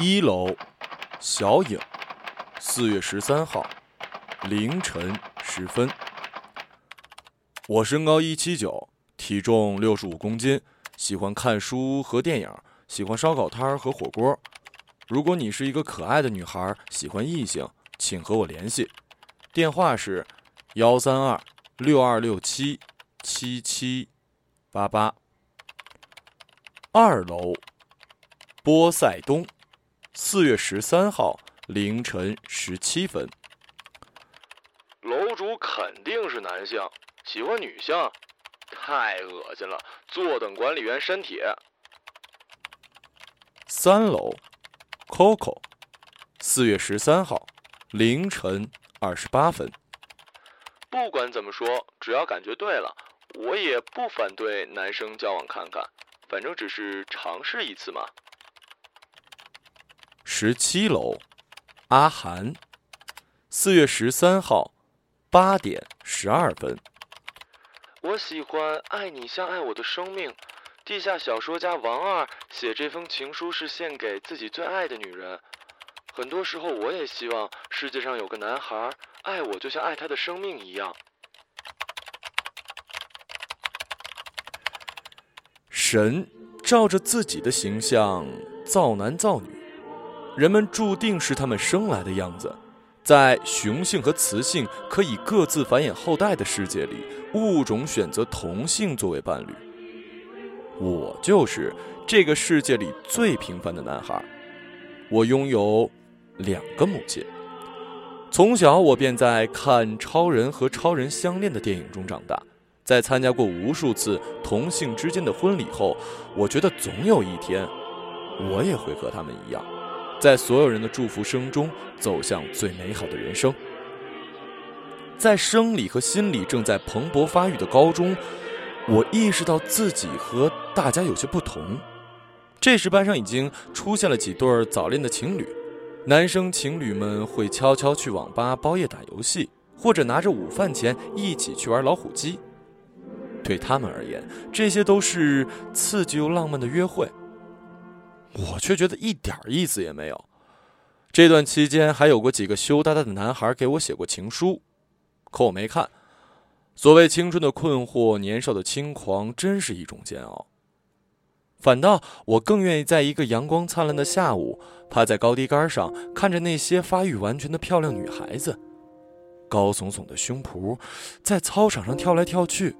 一楼，小影，四月十三号，凌晨时分。我身高一七九，体重六十五公斤，喜欢看书和电影，喜欢烧烤摊和火锅。如果你是一个可爱的女孩，喜欢异性，请和我联系，电话是幺三二六二六七七七八八。二楼，波塞冬，四月十三号凌晨十七分。楼主肯定是男性，喜欢女性，太恶心了！坐等管理员删帖。三楼。Coco，四月十三号凌晨二十八分。不管怎么说，只要感觉对了，我也不反对男生交往看看，反正只是尝试一次嘛。十七楼，阿涵，四月十三号八点十二分。我喜欢爱你像爱我的生命。地下小说家王二写这封情书是献给自己最爱的女人。很多时候，我也希望世界上有个男孩爱我，就像爱他的生命一样。神照着自己的形象造男造女，人们注定是他们生来的样子。在雄性和雌性可以各自繁衍后代的世界里，物种选择同性作为伴侣。我就是这个世界里最平凡的男孩，我拥有两个母亲。从小我便在看超人和超人相恋的电影中长大，在参加过无数次同性之间的婚礼后，我觉得总有一天，我也会和他们一样，在所有人的祝福声中走向最美好的人生。在生理和心理正在蓬勃发育的高中。我意识到自己和大家有些不同。这时，班上已经出现了几对早恋的情侣。男生情侣们会悄悄去网吧包夜打游戏，或者拿着午饭钱一起去玩老虎机。对他们而言，这些都是刺激又浪漫的约会。我却觉得一点意思也没有。这段期间，还有过几个羞答答的男孩给我写过情书，可我没看。所谓青春的困惑，年少的轻狂，真是一种煎熬。反倒我更愿意在一个阳光灿烂的下午，趴在高低杆上，看着那些发育完全的漂亮女孩子，高耸耸的胸脯，在操场上跳来跳去。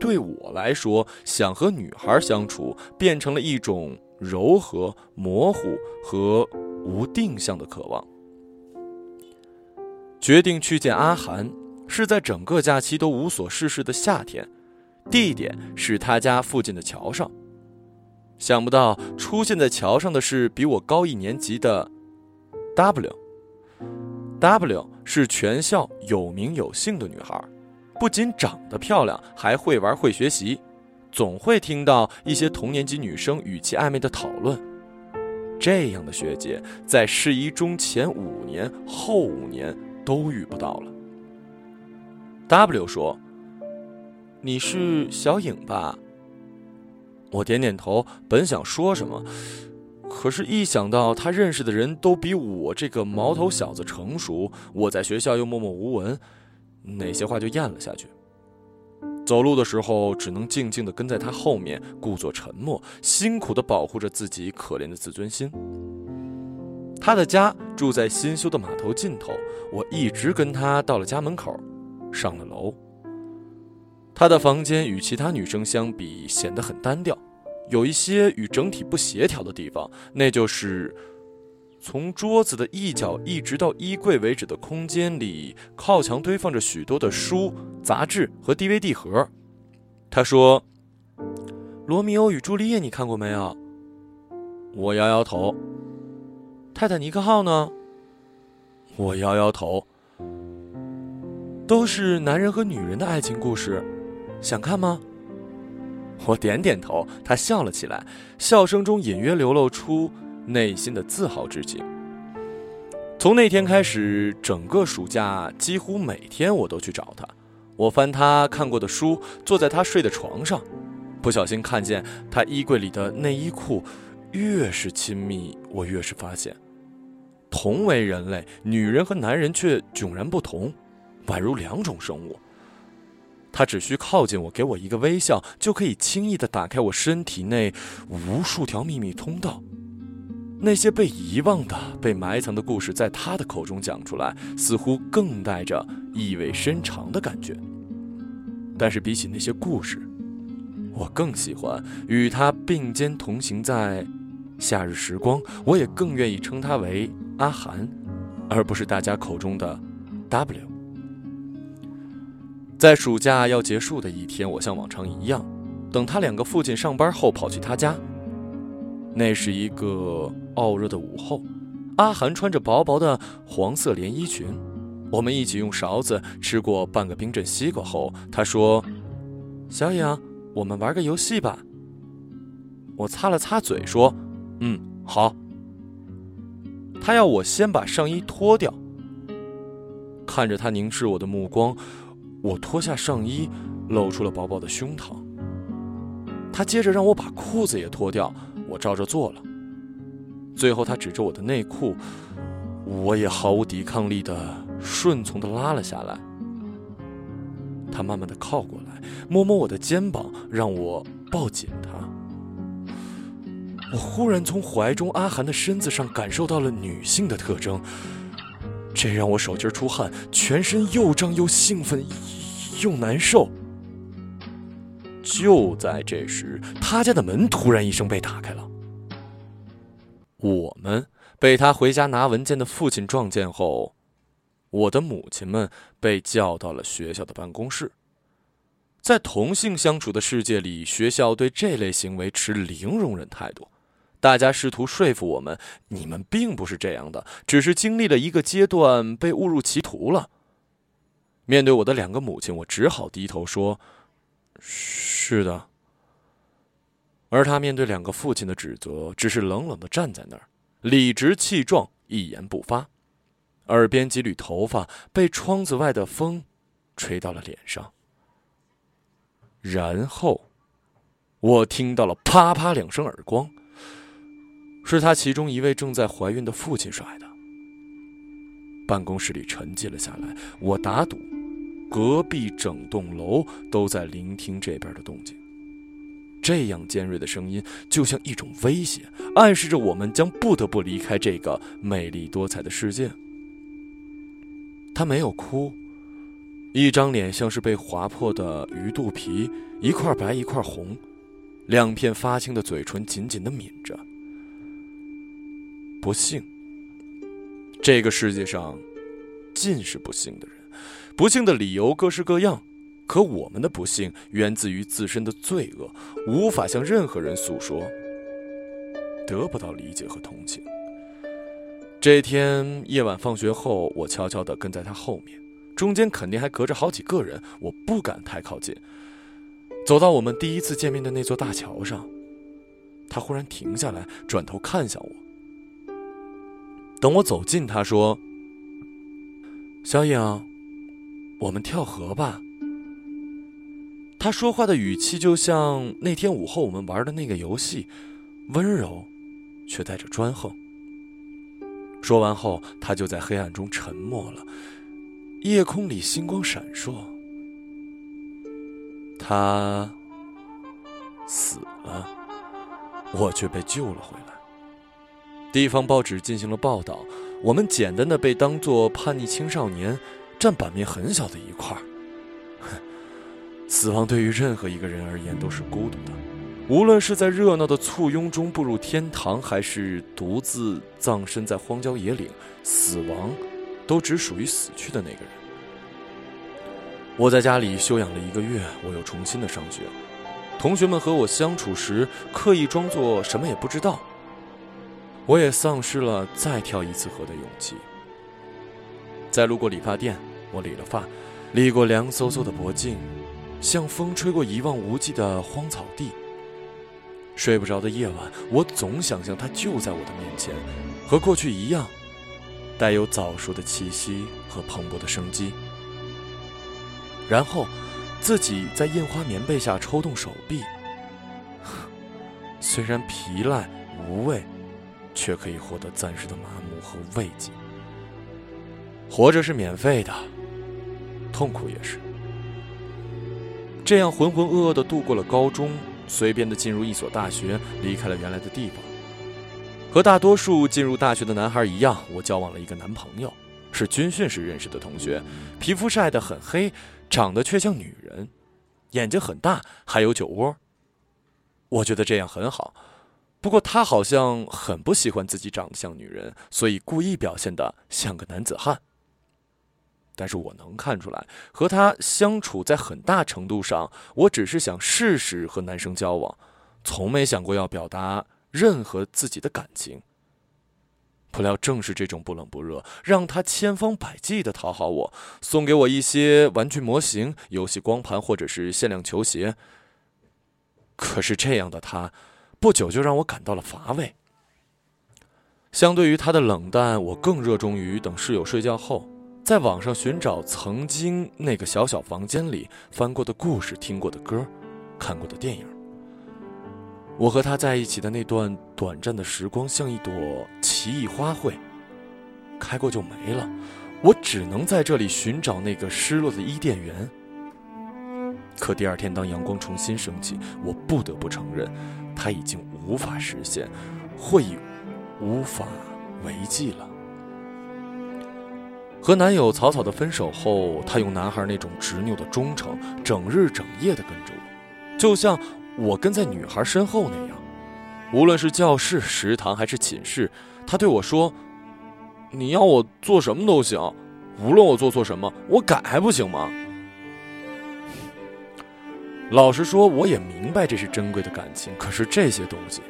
对我来说，想和女孩相处，变成了一种柔和、模糊和无定向的渴望。决定去见阿涵。是在整个假期都无所事事的夏天，地点是他家附近的桥上。想不到出现在桥上的是比我高一年级的 W。W 是全校有名有姓的女孩，不仅长得漂亮，还会玩会学习，总会听到一些同年级女生语气暧昧的讨论。这样的学姐在市一中前五年、后五年都遇不到了。W 说：“你是小影吧？”我点点头，本想说什么，可是，一想到他认识的人都比我这个毛头小子成熟，我在学校又默默无闻，哪些话就咽了下去。走路的时候，只能静静地跟在他后面，故作沉默，辛苦地保护着自己可怜的自尊心。他的家住在新修的码头尽头，我一直跟他到了家门口。上了楼，她的房间与其他女生相比显得很单调，有一些与整体不协调的地方，那就是从桌子的一角一直到衣柜为止的空间里，靠墙堆放着许多的书、杂志和 DVD 盒。他说：“《罗密欧与朱丽叶》你看过没有？”我摇摇头。“泰坦尼克号呢？”我摇摇头。都是男人和女人的爱情故事，想看吗？我点点头，他笑了起来，笑声中隐约流露出内心的自豪之情。从那天开始，整个暑假几乎每天我都去找他。我翻他看过的书，坐在他睡的床上，不小心看见他衣柜里的内衣裤越是亲密，我越是发现，同为人类，女人和男人却迥然不同，宛如两种生物。他只需靠近我，给我一个微笑，就可以轻易的打开我身体内无数条秘密通道。那些被遗忘的、被埋藏的故事，在他的口中讲出来，似乎更带着意味深长的感觉。但是比起那些故事，我更喜欢与他并肩同行在夏日时光。我也更愿意称他为阿寒，而不是大家口中的 W。在暑假要结束的一天，我像往常一样，等他两个父亲上班后跑去他家。那是一个傲热的午后，阿寒穿着薄薄的黄色连衣裙，我们一起用勺子吃过半个冰镇西瓜后，他说：“小影，我们玩个游戏吧。”我擦了擦嘴说：“嗯，好。”他要我先把上衣脱掉，看着他凝视我的目光。我脱下上衣，露出了薄薄的胸膛。他接着让我把裤子也脱掉，我照着做了。最后，他指着我的内裤，我也毫无抵抗力的顺从的拉了下来。他慢慢的靠过来，摸摸我的肩膀，让我抱紧他。我忽然从怀中阿寒的身子上感受到了女性的特征。这让我手心出汗，全身又胀又兴奋，又难受。就在这时，他家的门突然一声被打开了。我们被他回家拿文件的父亲撞见后，我的母亲们被叫到了学校的办公室。在同性相处的世界里，学校对这类行为持零容忍态度。大家试图说服我们，你们并不是这样的，只是经历了一个阶段被误入歧途了。面对我的两个母亲，我只好低头说：“是的。”而他面对两个父亲的指责，只是冷冷的站在那儿，理直气壮，一言不发，耳边几缕头发被窗子外的风吹到了脸上。然后，我听到了啪啪两声耳光。是他其中一位正在怀孕的父亲甩的。办公室里沉寂了下来，我打赌，隔壁整栋楼都在聆听这边的动静。这样尖锐的声音，就像一种威胁，暗示着我们将不得不离开这个美丽多彩的世界。他没有哭，一张脸像是被划破的鱼肚皮，一块白一块红，两片发青的嘴唇紧紧的抿着。不幸，这个世界上尽是不幸的人，不幸的理由各式各样。可我们的不幸源自于自身的罪恶，无法向任何人诉说，得不到理解和同情。这天夜晚放学后，我悄悄地跟在他后面，中间肯定还隔着好几个人，我不敢太靠近。走到我们第一次见面的那座大桥上，他忽然停下来，转头看向我。等我走近，他说：“小影，我们跳河吧。”他说话的语气就像那天午后我们玩的那个游戏，温柔，却带着专横。说完后，他就在黑暗中沉默了。夜空里星光闪烁，他死了，我却被救了回来。地方报纸进行了报道，我们简单的被当作叛逆青少年，占版面很小的一块儿。死亡对于任何一个人而言都是孤独的，无论是在热闹的簇拥中步入天堂，还是独自葬身在荒郊野岭，死亡都只属于死去的那个人。我在家里休养了一个月，我又重新的上学。同学们和我相处时，刻意装作什么也不知道。我也丧失了再跳一次河的勇气。在路过理发店，我理了发，理过凉飕飕的脖颈，像风吹过一望无际的荒草地。睡不着的夜晚，我总想象它就在我的面前，和过去一样，带有早熟的气息和蓬勃的生机。然后，自己在印花棉被下抽动手臂，虽然疲烂。无味，却可以获得暂时的麻木和慰藉。活着是免费的，痛苦也是。这样浑浑噩噩的度过了高中，随便的进入一所大学，离开了原来的地方。和大多数进入大学的男孩一样，我交往了一个男朋友，是军训时认识的同学，皮肤晒得很黑，长得却像女人，眼睛很大，还有酒窝。我觉得这样很好，不过他好像很不喜欢自己长得像女人，所以故意表现得像个男子汉。但是我能看出来，和他相处在很大程度上，我只是想试试和男生交往，从没想过要表达。任何自己的感情，不料正是这种不冷不热，让他千方百计的讨好我，送给我一些玩具模型、游戏光盘或者是限量球鞋。可是这样的他，不久就让我感到了乏味。相对于他的冷淡，我更热衷于等室友睡觉后，在网上寻找曾经那个小小房间里翻过的故事、听过的歌、看过的电影。我和他在一起的那段短暂的时光，像一朵奇异花卉，开过就没了。我只能在这里寻找那个失落的伊甸园。可第二天，当阳光重新升起，我不得不承认，它已经无法实现，或已无法为继了。和男友草草的分手后，他用男孩那种执拗的忠诚，整日整夜的跟着我，就像……我跟在女孩身后那样，无论是教室、食堂还是寝室，他对我说：“你要我做什么都行，无论我做错什么，我改还不行吗？”老实说，我也明白这是珍贵的感情，可是这些东西，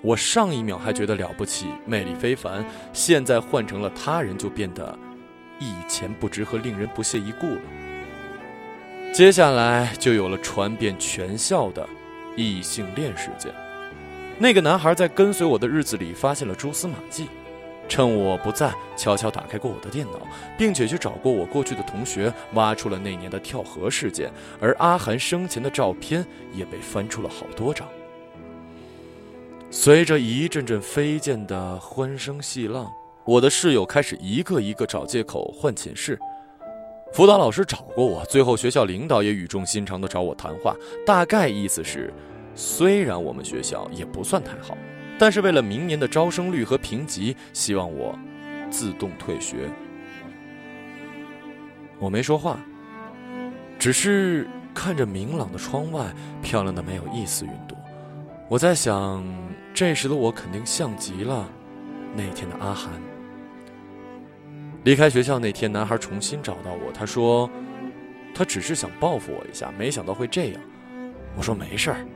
我上一秒还觉得了不起、魅力非凡，现在换成了他人就变得一钱不值和令人不屑一顾了。接下来就有了传遍全校的。异性恋事件，那个男孩在跟随我的日子里发现了蛛丝马迹，趁我不在，悄悄打开过我的电脑，并且去找过我过去的同学，挖出了那年的跳河事件，而阿涵生前的照片也被翻出了好多张。随着一阵阵飞溅的欢声细浪，我的室友开始一个一个找借口换寝室。辅导老师找过我，最后学校领导也语重心长地找我谈话，大概意思是，虽然我们学校也不算太好，但是为了明年的招生率和评级，希望我自动退学。我没说话，只是看着明朗的窗外，漂亮的没有一丝云朵。我在想，这时的我肯定像极了那天的阿涵。离开学校那天，男孩重新找到我。他说：“他只是想报复我一下，没想到会这样。”我说：“没事儿。”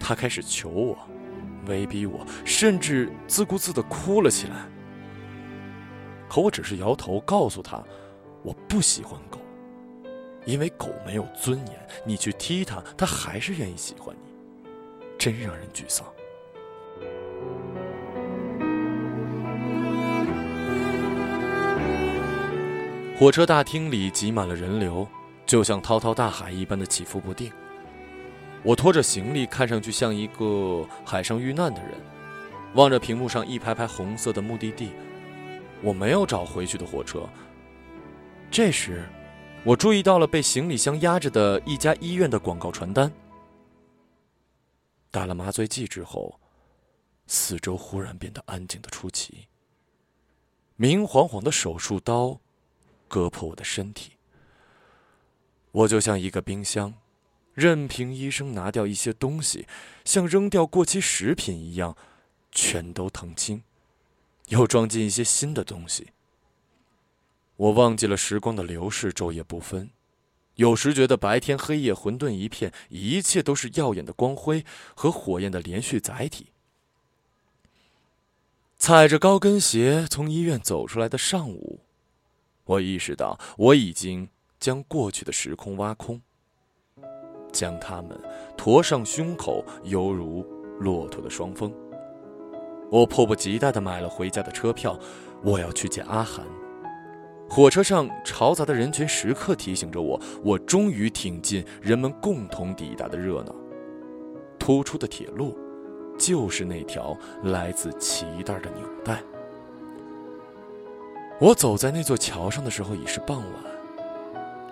他开始求我，威逼我，甚至自顾自的哭了起来。可我只是摇头，告诉他：“我不喜欢狗，因为狗没有尊严。你去踢它，它还是愿意喜欢你，真让人沮丧。”火车大厅里挤满了人流，就像滔滔大海一般的起伏不定。我拖着行李，看上去像一个海上遇难的人，望着屏幕上一排排红色的目的地。我没有找回去的火车。这时，我注意到了被行李箱压着的一家医院的广告传单。打了麻醉剂之后，四周忽然变得安静的出奇。明晃晃的手术刀。割破我的身体，我就像一个冰箱，任凭医生拿掉一些东西，像扔掉过期食品一样，全都腾清，又装进一些新的东西。我忘记了时光的流逝，昼夜不分，有时觉得白天黑夜混沌一片，一切都是耀眼的光辉和火焰的连续载体。踩着高跟鞋从医院走出来的上午。我意识到，我已经将过去的时空挖空，将它们驮上胸口，犹如骆驼的双峰。我迫不及待地买了回家的车票，我要去见阿涵。火车上嘈杂的人群时刻提醒着我，我终于挺进人们共同抵达的热闹。突出的铁路，就是那条来自脐带的纽带。我走在那座桥上的时候已是傍晚，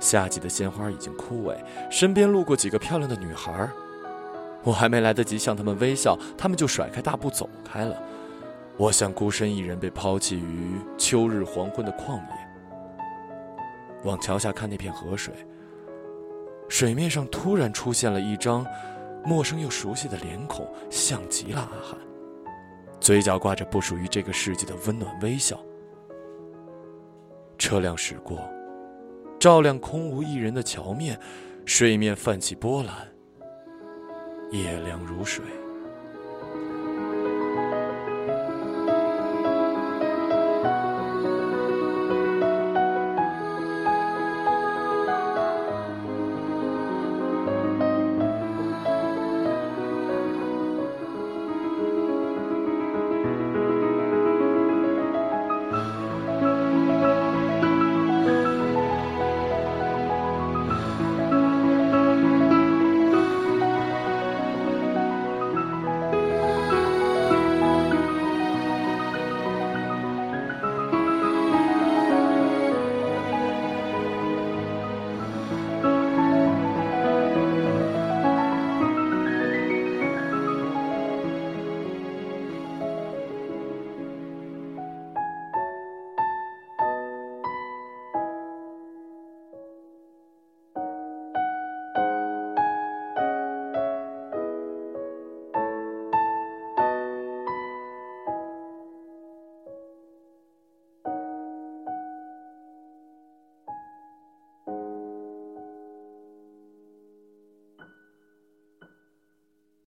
夏季的鲜花已经枯萎，身边路过几个漂亮的女孩，我还没来得及向她们微笑，她们就甩开大步走开了。我像孤身一人被抛弃于秋日黄昏的旷野。往桥下看那片河水，水面上突然出现了一张陌生又熟悉的脸孔，像极了阿寒，嘴角挂着不属于这个世界的温暖微笑。车辆驶过，照亮空无一人的桥面，水面泛起波澜，夜凉如水。